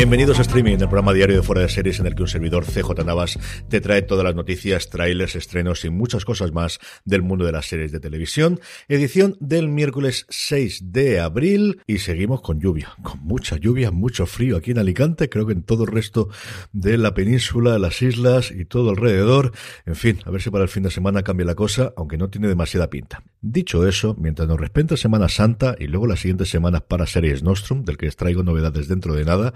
Bienvenidos a Streaming, el programa diario de Fuera de Series en el que un servidor CJ Navas te trae todas las noticias, trailers, estrenos y muchas cosas más del mundo de las series de televisión. Edición del miércoles 6 de abril y seguimos con lluvia, con mucha lluvia, mucho frío aquí en Alicante, creo que en todo el resto de la península, las islas y todo alrededor. En fin, a ver si para el fin de semana cambia la cosa, aunque no tiene demasiada pinta. Dicho eso, mientras nos respeta Semana Santa y luego las siguientes semanas para Series Nostrum, del que les traigo novedades dentro de nada,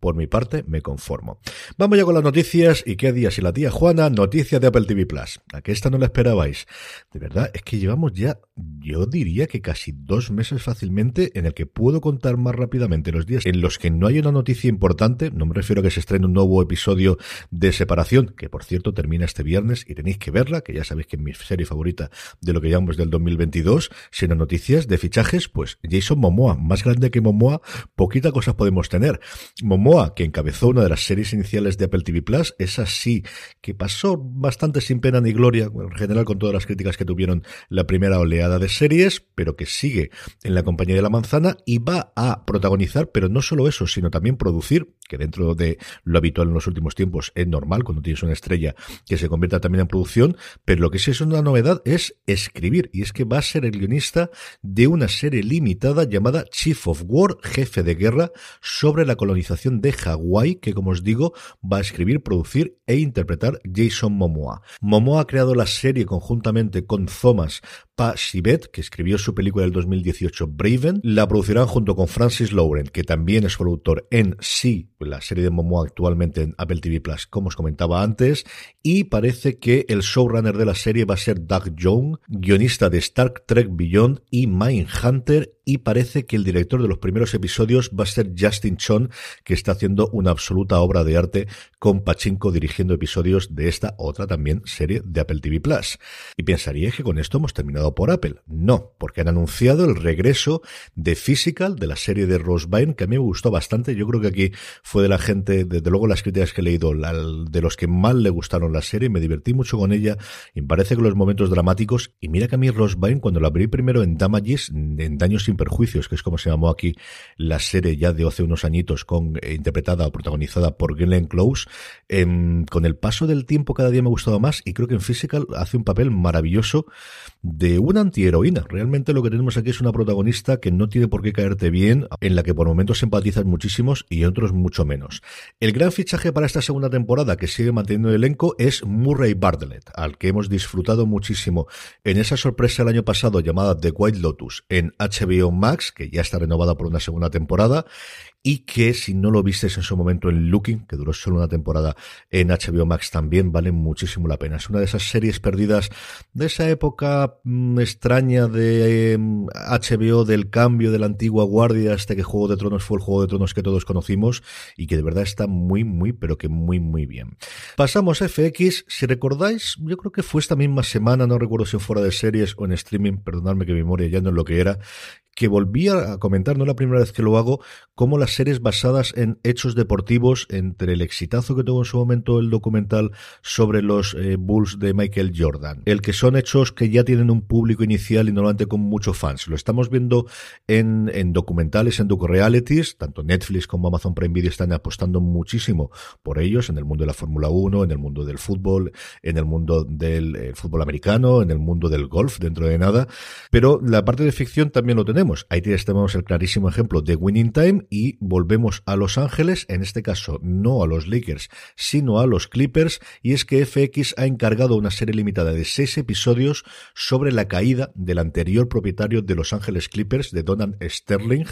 por mi parte, me conformo. Vamos ya con las noticias. ¿Y qué día? Si la tía Juana, noticia de Apple TV Plus. ¿A que esta no la esperabais? De verdad, es que llevamos ya, yo diría que casi dos meses fácilmente en el que puedo contar más rápidamente los días en los que no hay una noticia importante. No me refiero a que se estrene un nuevo episodio de Separación, que por cierto termina este viernes y tenéis que verla, que ya sabéis que es mi serie favorita de lo que llamamos del 2022. Sino noticias de fichajes, pues Jason Momoa, más grande que Momoa, poquita cosas podemos tener. Momoa, que encabezó una de las series iniciales de Apple TV Plus, es así, que pasó bastante sin pena ni gloria, en general con todas las críticas que tuvieron la primera oleada de series, pero que sigue en la compañía de la manzana y va a protagonizar, pero no solo eso, sino también producir, que dentro de lo habitual en los últimos tiempos es normal cuando tienes una estrella que se convierta también en producción, pero lo que sí es una novedad es escribir, y es que va a ser el guionista de una serie limitada llamada Chief of War, jefe de guerra, sobre la colonización de Hawái, que como os digo, va a escribir, producir e interpretar Jason Momoa. Momoa ha creado la serie conjuntamente con Thomas Pa Shibet, que escribió su película del 2018 Braven, la producirán junto con Francis Lauren, que también es productor en Sí, la serie de Momoa actualmente en Apple TV Plus, como os comentaba antes, y parece que el showrunner de la serie va a ser Doug Young, guionista de Star Trek Beyond y Mindhunter, y parece que el director de los primeros episodios va a ser Justin Chon, que está haciendo una absoluta obra de arte con Pachinko dirigiendo episodios de esta otra también serie de Apple TV Plus. Y pensaría que con esto hemos terminado por Apple. No, porque han anunciado el regreso de Physical, de la serie de Rose que a mí me gustó bastante. Yo creo que aquí fue de la gente, desde luego las críticas que he leído, de los que más le gustaron la serie, me divertí mucho con ella y me parece que los momentos dramáticos, y mira que a mí Rose Byrne, cuando la abrí primero en Damages, en Daños Perjuicios, que es como se llamó aquí la serie ya de hace unos añitos, con, eh, interpretada o protagonizada por Glenn Close, em, con el paso del tiempo cada día me ha gustado más y creo que en Physical hace un papel maravilloso de una antiheroína. Realmente lo que tenemos aquí es una protagonista que no tiene por qué caerte bien, en la que por momentos empatizas muchísimos y otros mucho menos. El gran fichaje para esta segunda temporada que sigue manteniendo el elenco es Murray Bartlett, al que hemos disfrutado muchísimo en esa sorpresa el año pasado llamada The White Lotus en HBO Max, que ya está renovada por una segunda temporada, y que si no lo visteis en su momento en Looking, que duró solo una temporada en HBO Max también, vale muchísimo la pena. Es una de esas series perdidas de esa época mm, extraña de HBO, em, del cambio de la antigua guardia hasta que Juego de Tronos fue el Juego de Tronos que todos conocimos y que de verdad está muy, muy, pero que muy, muy bien. Pasamos a FX. Si recordáis, yo creo que fue esta misma semana, no recuerdo si fuera de series o en streaming, perdonadme que mi memoria ya no es lo que era, que volvía a comentar, no la primera vez que lo hago, como las series basadas en hechos deportivos, entre el exitazo que tuvo en su momento el documental sobre los eh, Bulls de Michael Jordan, el que son hechos que ya tienen un público inicial y normalmente con muchos fans. Lo estamos viendo en, en documentales, en docu-realities, tanto Netflix como Amazon Prime Video están apostando muchísimo por ellos en el mundo de la Fórmula 1, en el mundo del fútbol, en el mundo del eh, fútbol americano, en el mundo del golf, dentro de nada, pero la parte de ficción también lo tenemos. Ahí tenemos el clarísimo ejemplo de Winning Time y volvemos a Los Ángeles, en este caso no a los Lakers, sino a los Clippers, y es que FX ha encargado una serie limitada de seis episodios sobre la caída del anterior propietario de Los Ángeles Clippers, de Donald Sterling,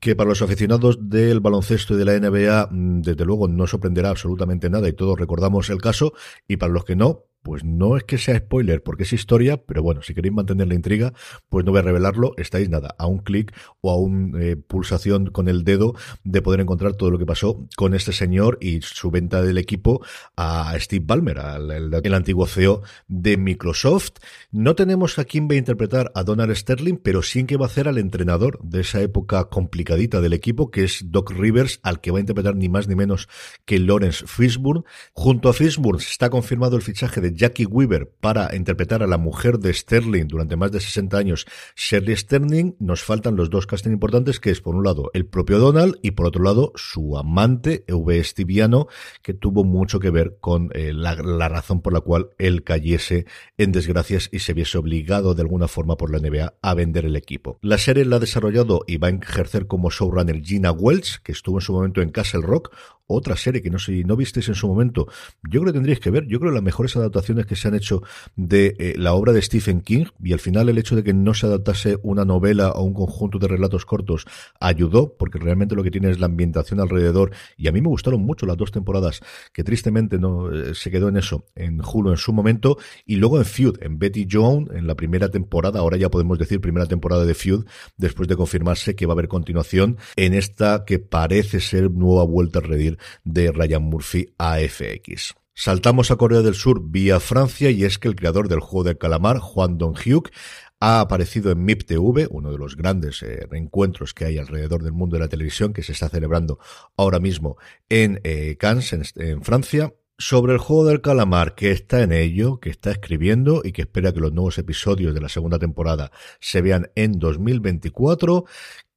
que para los aficionados del baloncesto y de la NBA, mm, desde luego no sorprenderá absolutamente nada y todos recordamos el caso, y para los que no, pues no es que sea spoiler porque es historia, pero bueno, si queréis mantener la intriga, pues no voy a revelarlo, estáis nada, a un clic o a una eh, pulsación con el dedo de poder encontrar todo lo que pasó con este señor y su venta del equipo a Steve Ballmer, el, antiguo CEO de Microsoft. No tenemos a quién va a interpretar a Donald Sterling, pero sí en que va a hacer al entrenador de esa época complicadita del equipo, que es Doc Rivers, al que va a interpretar ni más ni menos que Lawrence Fishburne. Junto a Fishburne está confirmado el fichaje de Jackie Weaver para interpretar a la mujer de Sterling durante más de 60 años, Shirley Sterling, nos faltan los dos castings importantes, que es por un lado el propio Donald y por otro lado su amante, V. Estiviano, que tuvo mucho que ver con eh, la, razón por la cual él cayese en desgracias y se viese obligado de alguna forma por la NBA a vender el equipo. La serie la ha desarrollado y va a ejercer como showrunner Gina Welch, que estuvo en su momento en Castle Rock, otra serie que no sé, no visteis en su momento, yo creo que tendríais que ver, yo creo que las mejores adaptaciones que se han hecho de eh, la obra de Stephen King y al final el hecho de que no se adaptase una novela o un conjunto de relatos cortos ayudó, porque realmente lo que tiene es la ambientación alrededor y a mí me gustaron mucho las dos temporadas que tristemente no eh, se quedó en eso, en Hulu en su momento y luego en Feud, en Betty Joan, en la primera temporada, ahora ya podemos decir primera temporada de Feud, después de confirmarse que va a haber continuación en esta que parece ser nueva vuelta a redir de Ryan Murphy a FX. Saltamos a Corea del Sur vía Francia y es que el creador del juego de calamar, Juan Dong-hyuk, ha aparecido en MIP TV, uno de los grandes eh, reencuentros que hay alrededor del mundo de la televisión que se está celebrando ahora mismo en eh, Cannes, en, Francia, sobre el juego del calamar, que está en ello, que está escribiendo y que espera que los nuevos episodios de la segunda temporada se vean en 2024,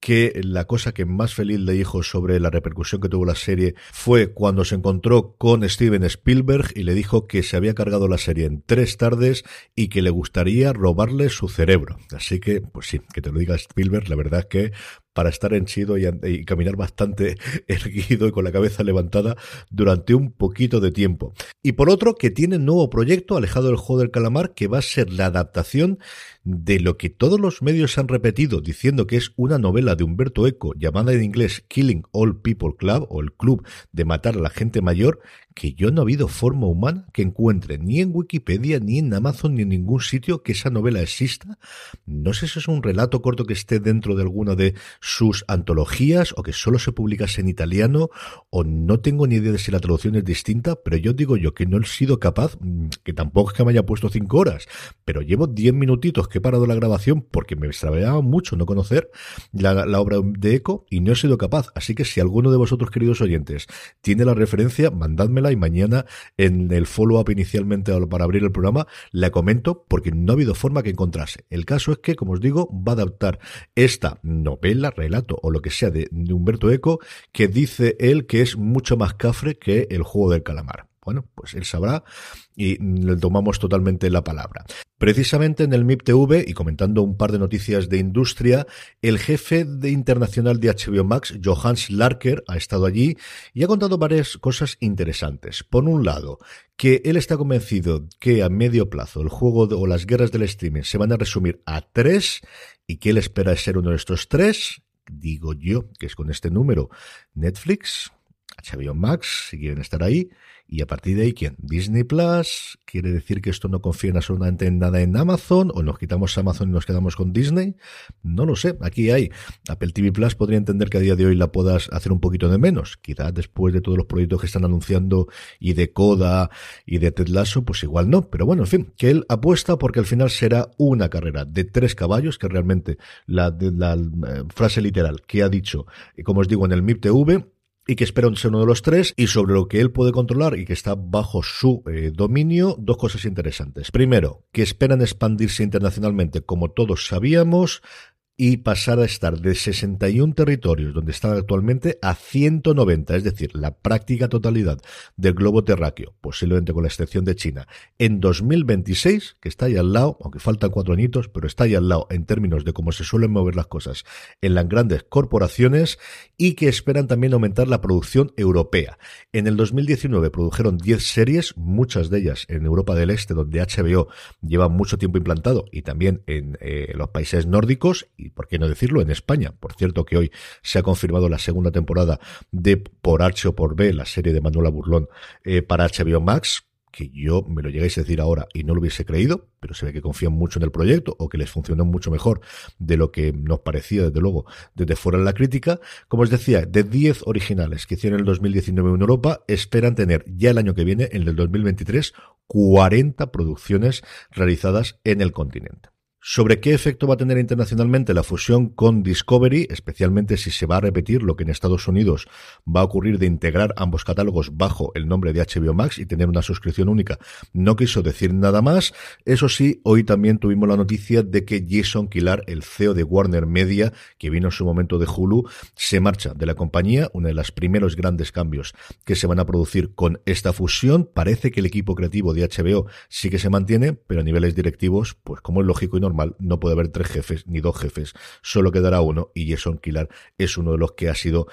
que la cosa que más feliz le dijo sobre la repercusión que tuvo la serie fue cuando se encontró con Steven Spielberg y le dijo que se había cargado la serie en tres tardes y que le gustaría robarle su cerebro. Así que, pues sí, que te lo diga Spielberg, la verdad es que para estar henchido y, y, caminar bastante erguido y con la cabeza levantada durante un poquito de tiempo. Y por otro, que tiene un nuevo proyecto alejado del juego del calamar que va a ser la adaptación de lo que todos los medios han repetido diciendo que es una novela de Humberto Eco llamada en inglés Killing All People Club o el club de matar a la gente mayor que yo no ha habido forma humana que encuentre ni en Wikipedia, ni en Amazon, ni en ningún sitio que esa novela exista. No sé si es un relato corto que esté dentro de alguna de sus antologías o que solo se publicase en italiano o no tengo ni idea de si la traducción es distinta, pero yo digo yo que no he sido capaz, mm, que tampoco es que me haya puesto cinco horas, pero llevo diez minutitos que he parado la grabación porque me extraviaba mucho no conocer la, la obra de Eco y no he sido capaz. Así que si alguno de vosotros, queridos oyentes, tiene la referencia, mandádmela y mañana en el follow-up inicialmente para abrir el programa la comento porque no ha habido forma que encontrase. El caso es que, como os digo, va a adaptar esta novela, relato o lo que sea de, Humberto Eco que dice él que es mucho más cafre que el juego del calamar. Bueno, pues él sabrá y le tomamos totalmente la palabra. Precisamente en el MIP TV y comentando un par de noticias de industria, el jefe de internacional de HBO Max, Johannes Larker, ha estado allí y ha contado varias cosas interesantes. Por un lado, que él está convencido que a medio plazo el juego o las guerras del streaming se van a resumir a tres y que él espera ser uno de estos tres digo yo, que es con este número, Netflix, HBO Max, si quieren estar ahí, y a partir de ahí, ¿quién? Disney Plus. ¿Quiere decir que esto no confía absolutamente en nada en Amazon? ¿O nos quitamos Amazon y nos quedamos con Disney? No lo sé. Aquí hay. Apple TV Plus podría entender que a día de hoy la puedas hacer un poquito de menos. Quizás después de todos los proyectos que están anunciando y de Coda y de Ted Lasso, pues igual no. Pero bueno, en fin, que él apuesta porque al final será una carrera de tres caballos, que realmente la, la, eh, frase literal que ha dicho, como os digo, en el MIP TV, y que espera ser uno de los tres, y sobre lo que él puede controlar y que está bajo su eh, dominio, dos cosas interesantes. Primero, que esperan expandirse internacionalmente, como todos sabíamos, y pasar a estar de 61 territorios donde están actualmente a 190, es decir, la práctica totalidad del globo terráqueo, posiblemente con la excepción de China, en 2026, que está ahí al lado, aunque faltan cuatro añitos, pero está ahí al lado en términos de cómo se suelen mover las cosas en las grandes corporaciones y que esperan también aumentar la producción europea. En el 2019 produjeron 10 series, muchas de ellas en Europa del Este, donde HBO lleva mucho tiempo implantado y también en eh, los países nórdicos por qué no decirlo, en España. Por cierto que hoy se ha confirmado la segunda temporada de Por H o por B, la serie de Manuela Burlón, eh, para HBO Max, que yo me lo llegáis a decir ahora y no lo hubiese creído, pero se ve que confían mucho en el proyecto o que les funcionó mucho mejor de lo que nos parecía, desde luego, desde fuera de la crítica. Como os decía, de 10 originales que hicieron en el 2019 en Europa, esperan tener ya el año que viene, en el 2023, 40 producciones realizadas en el continente sobre qué efecto va a tener internacionalmente la fusión con Discovery, especialmente si se va a repetir lo que en Estados Unidos va a ocurrir de integrar ambos catálogos bajo el nombre de HBO Max y tener una suscripción única. No quiso decir nada más. Eso sí, hoy también tuvimos la noticia de que Jason Kilar, el CEO de Warner Media, que vino en su momento de Hulu, se marcha de la compañía, uno de los primeros grandes cambios que se van a producir con esta fusión. Parece que el equipo creativo de HBO sí que se mantiene, pero a niveles directivos, pues como es lógico y normal, no puede haber tres jefes ni dos jefes, solo quedará uno y Jason Kilar es uno de los que ha sido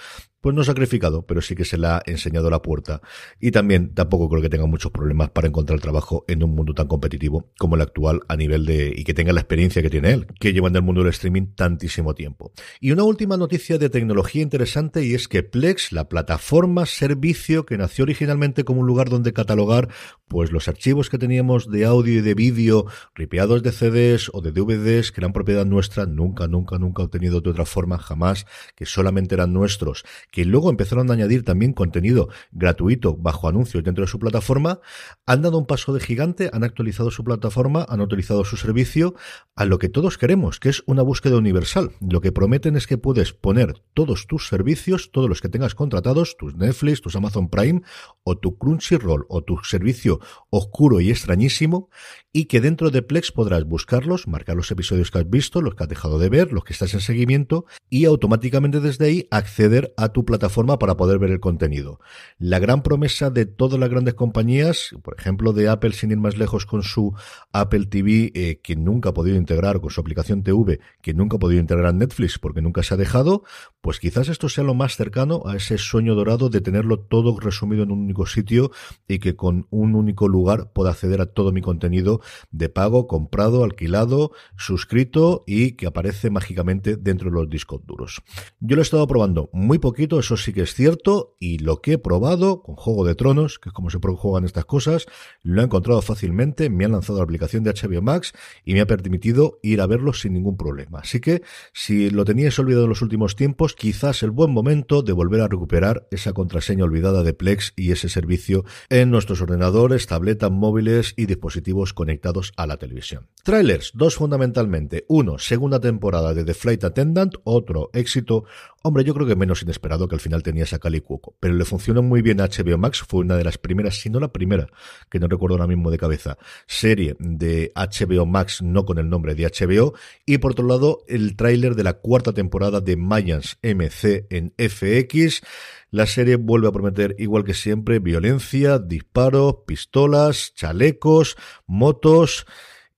pues no sacrificado, pero sí que se le ha enseñado la puerta. Y también tampoco creo que tenga muchos problemas para encontrar trabajo en un mundo tan competitivo como el actual a nivel de, y que tenga la experiencia que tiene él, que lleva en el mundo del streaming tantísimo tiempo. Y una última noticia de tecnología interesante y es que Plex, la plataforma servicio que nació originalmente como un lugar donde catalogar pues los archivos que teníamos de audio y de vídeo ripeados de CDs o de DVDs que eran propiedad nuestra, nunca, nunca, nunca obtenido de otra forma, jamás, que solamente eran nuestros, que luego empezaron a añadir también contenido gratuito bajo anuncios dentro de su plataforma, han dado un paso de gigante, han actualizado su plataforma, han utilizado su servicio a lo que todos queremos, que es una búsqueda universal. Lo que prometen es que puedes poner todos tus servicios, todos los que tengas contratados, tus Netflix, tus Amazon Prime o tu Crunchyroll o tu servicio oscuro y extrañísimo y que dentro de Plex podrás buscarlos, marcar los episodios que has visto, los que has dejado de ver, los que estás en seguimiento y automáticamente desde ahí acceder a tu plataforma para poder ver el contenido. La gran promesa de todas las grandes compañías, por ejemplo de Apple sin ir más lejos con su Apple TV, eh, que nunca ha podido integrar, con su aplicación TV, que nunca ha podido integrar Netflix porque nunca se ha dejado, pues quizás esto sea lo más cercano a ese sueño dorado de tenerlo todo resumido en un único sitio y que con un único lugar pueda acceder a todo mi contenido de pago, comprado, alquilado, suscrito y que aparece mágicamente dentro de los discos duros. Yo lo he estado probando muy poquito, eso sí que es cierto, y lo que he probado con Juego de Tronos, que es como se juegan estas cosas, lo he encontrado fácilmente, me han lanzado la aplicación de HBO Max y me ha permitido ir a verlo sin ningún problema. Así que si lo teníais olvidado en los últimos tiempos, quizás el buen momento de volver a recuperar esa contraseña olvidada de Plex y ese servicio en nuestros ordenadores, tabletas, móviles y dispositivos conectados a la televisión. Trailers, dos fundamentalmente. Uno, segunda temporada de The Flight Attendant, otro éxito. Hombre, yo creo que menos inesperado que al final tenía esa Cali Cuoco, pero le funcionó muy bien a HBO Max, fue una de las primeras, si no la primera, que no recuerdo ahora mismo de cabeza, serie de HBO Max, no con el nombre de HBO, y por otro lado, el tráiler de la cuarta temporada de Mayans MC en FX, la serie vuelve a prometer, igual que siempre, violencia, disparos, pistolas, chalecos, motos,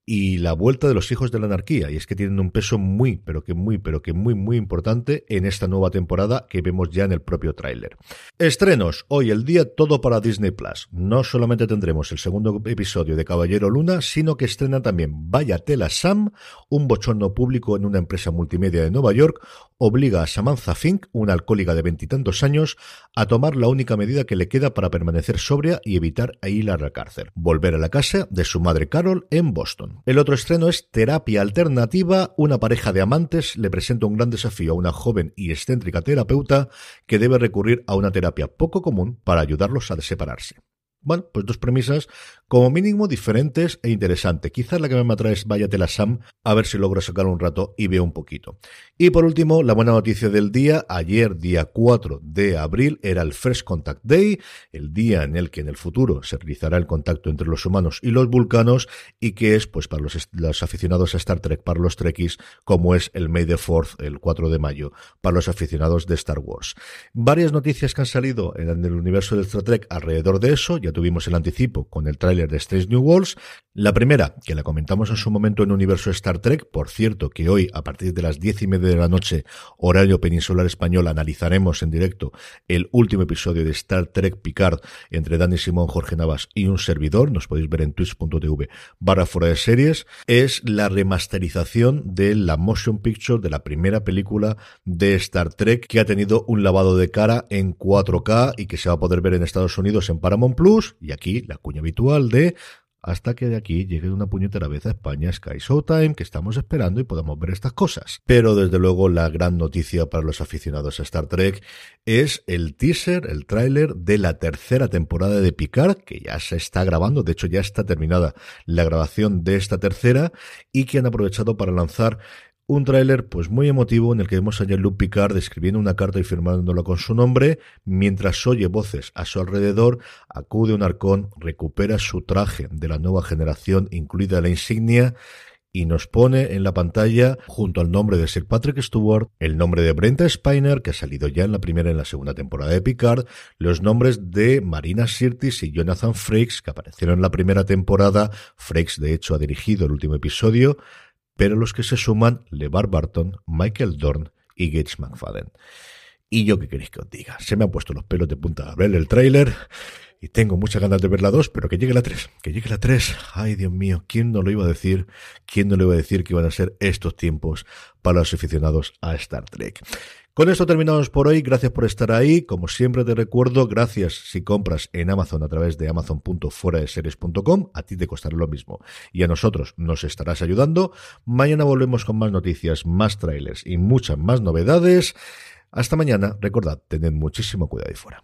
y la vuelta de los hijos de la anarquía. Y es que tienen un peso muy, pero que muy, pero que muy, muy importante en esta nueva temporada que vemos ya en el propio tráiler. Estrenos. Hoy el día todo para Disney Plus. No solamente tendremos el segundo episodio de Caballero Luna, sino que estrena también Vaya Tela Sam, un bochorno público en una empresa multimedia de Nueva York, obliga a Samantha Fink, una alcohólica de veintitantos años, a tomar la única medida que le queda para permanecer sobria y evitar ir a la cárcel. Volver a la casa de su madre Carol en Boston. El otro estreno es Terapia Alternativa. Una pareja de amantes le presenta un gran desafío a una joven y excéntrica terapeuta que debe recurrir a una terapia poco común para ayudarlos a separarse. Bueno, pues dos premisas como mínimo diferentes e interesantes. Quizás la que me atrae es Váyatela Sam, a ver si logro sacar un rato y veo un poquito. Y por último, la buena noticia del día. Ayer, día 4 de abril, era el First Contact Day, el día en el que en el futuro se realizará el contacto entre los humanos y los vulcanos y que es, pues, para los, los aficionados a Star Trek, para los Trekkies, como es el May the 4 el 4 de mayo, para los aficionados de Star Wars. Varias noticias que han salido en el universo de Star Trek alrededor de eso, ya tuvimos el anticipo con el tráiler de Strange New Worlds. La primera, que la comentamos en su momento en Universo Star Trek, por cierto, que hoy a partir de las diez y media de la noche, horario peninsular español, analizaremos en directo el último episodio de Star Trek Picard entre Dani Simón, Jorge Navas y un servidor. Nos podéis ver en twitch.tv barra fuera de series. Es la remasterización de la motion picture de la primera película de Star Trek que ha tenido un lavado de cara en 4K y que se va a poder ver en Estados Unidos en Paramount Plus y aquí la cuña habitual de hasta que de aquí llegue una puñetera vez a España Sky Showtime, que estamos esperando y podamos ver estas cosas. Pero desde luego la gran noticia para los aficionados a Star Trek es el teaser, el tráiler de la tercera temporada de Picard, que ya se está grabando, de hecho ya está terminada la grabación de esta tercera, y que han aprovechado para lanzar un tráiler pues muy emotivo en el que vemos a Jean-Luc Picard escribiendo una carta y firmándola con su nombre, mientras oye voces a su alrededor, acude un arcón, recupera su traje de la nueva generación, incluida la insignia, y nos pone en la pantalla, junto al nombre de Sir Patrick Stewart, el nombre de Brenta Spiner, que ha salido ya en la primera y en la segunda temporada de Picard, los nombres de Marina Sirtis y Jonathan Frakes, que aparecieron en la primera temporada. Frakes, de hecho, ha dirigido el último episodio pero los que se suman LeVar Barton, Michael Dorn y Gates McFadden. Y yo qué queréis que os diga, se me han puesto los pelos de punta a ver el tráiler y tengo muchas ganas de ver la 2, pero que llegue la 3, que llegue la 3. Ay, Dios mío, ¿quién no lo iba a decir? ¿Quién no le iba a decir que iban a ser estos tiempos para los aficionados a Star Trek? Con esto terminamos por hoy. Gracias por estar ahí. Como siempre te recuerdo, gracias si compras en Amazon a través de amazon.fueradeseries.com. A ti te costará lo mismo. Y a nosotros nos estarás ayudando. Mañana volvemos con más noticias, más trailers y muchas más novedades. Hasta mañana. Recordad, tened muchísimo cuidado ahí fuera.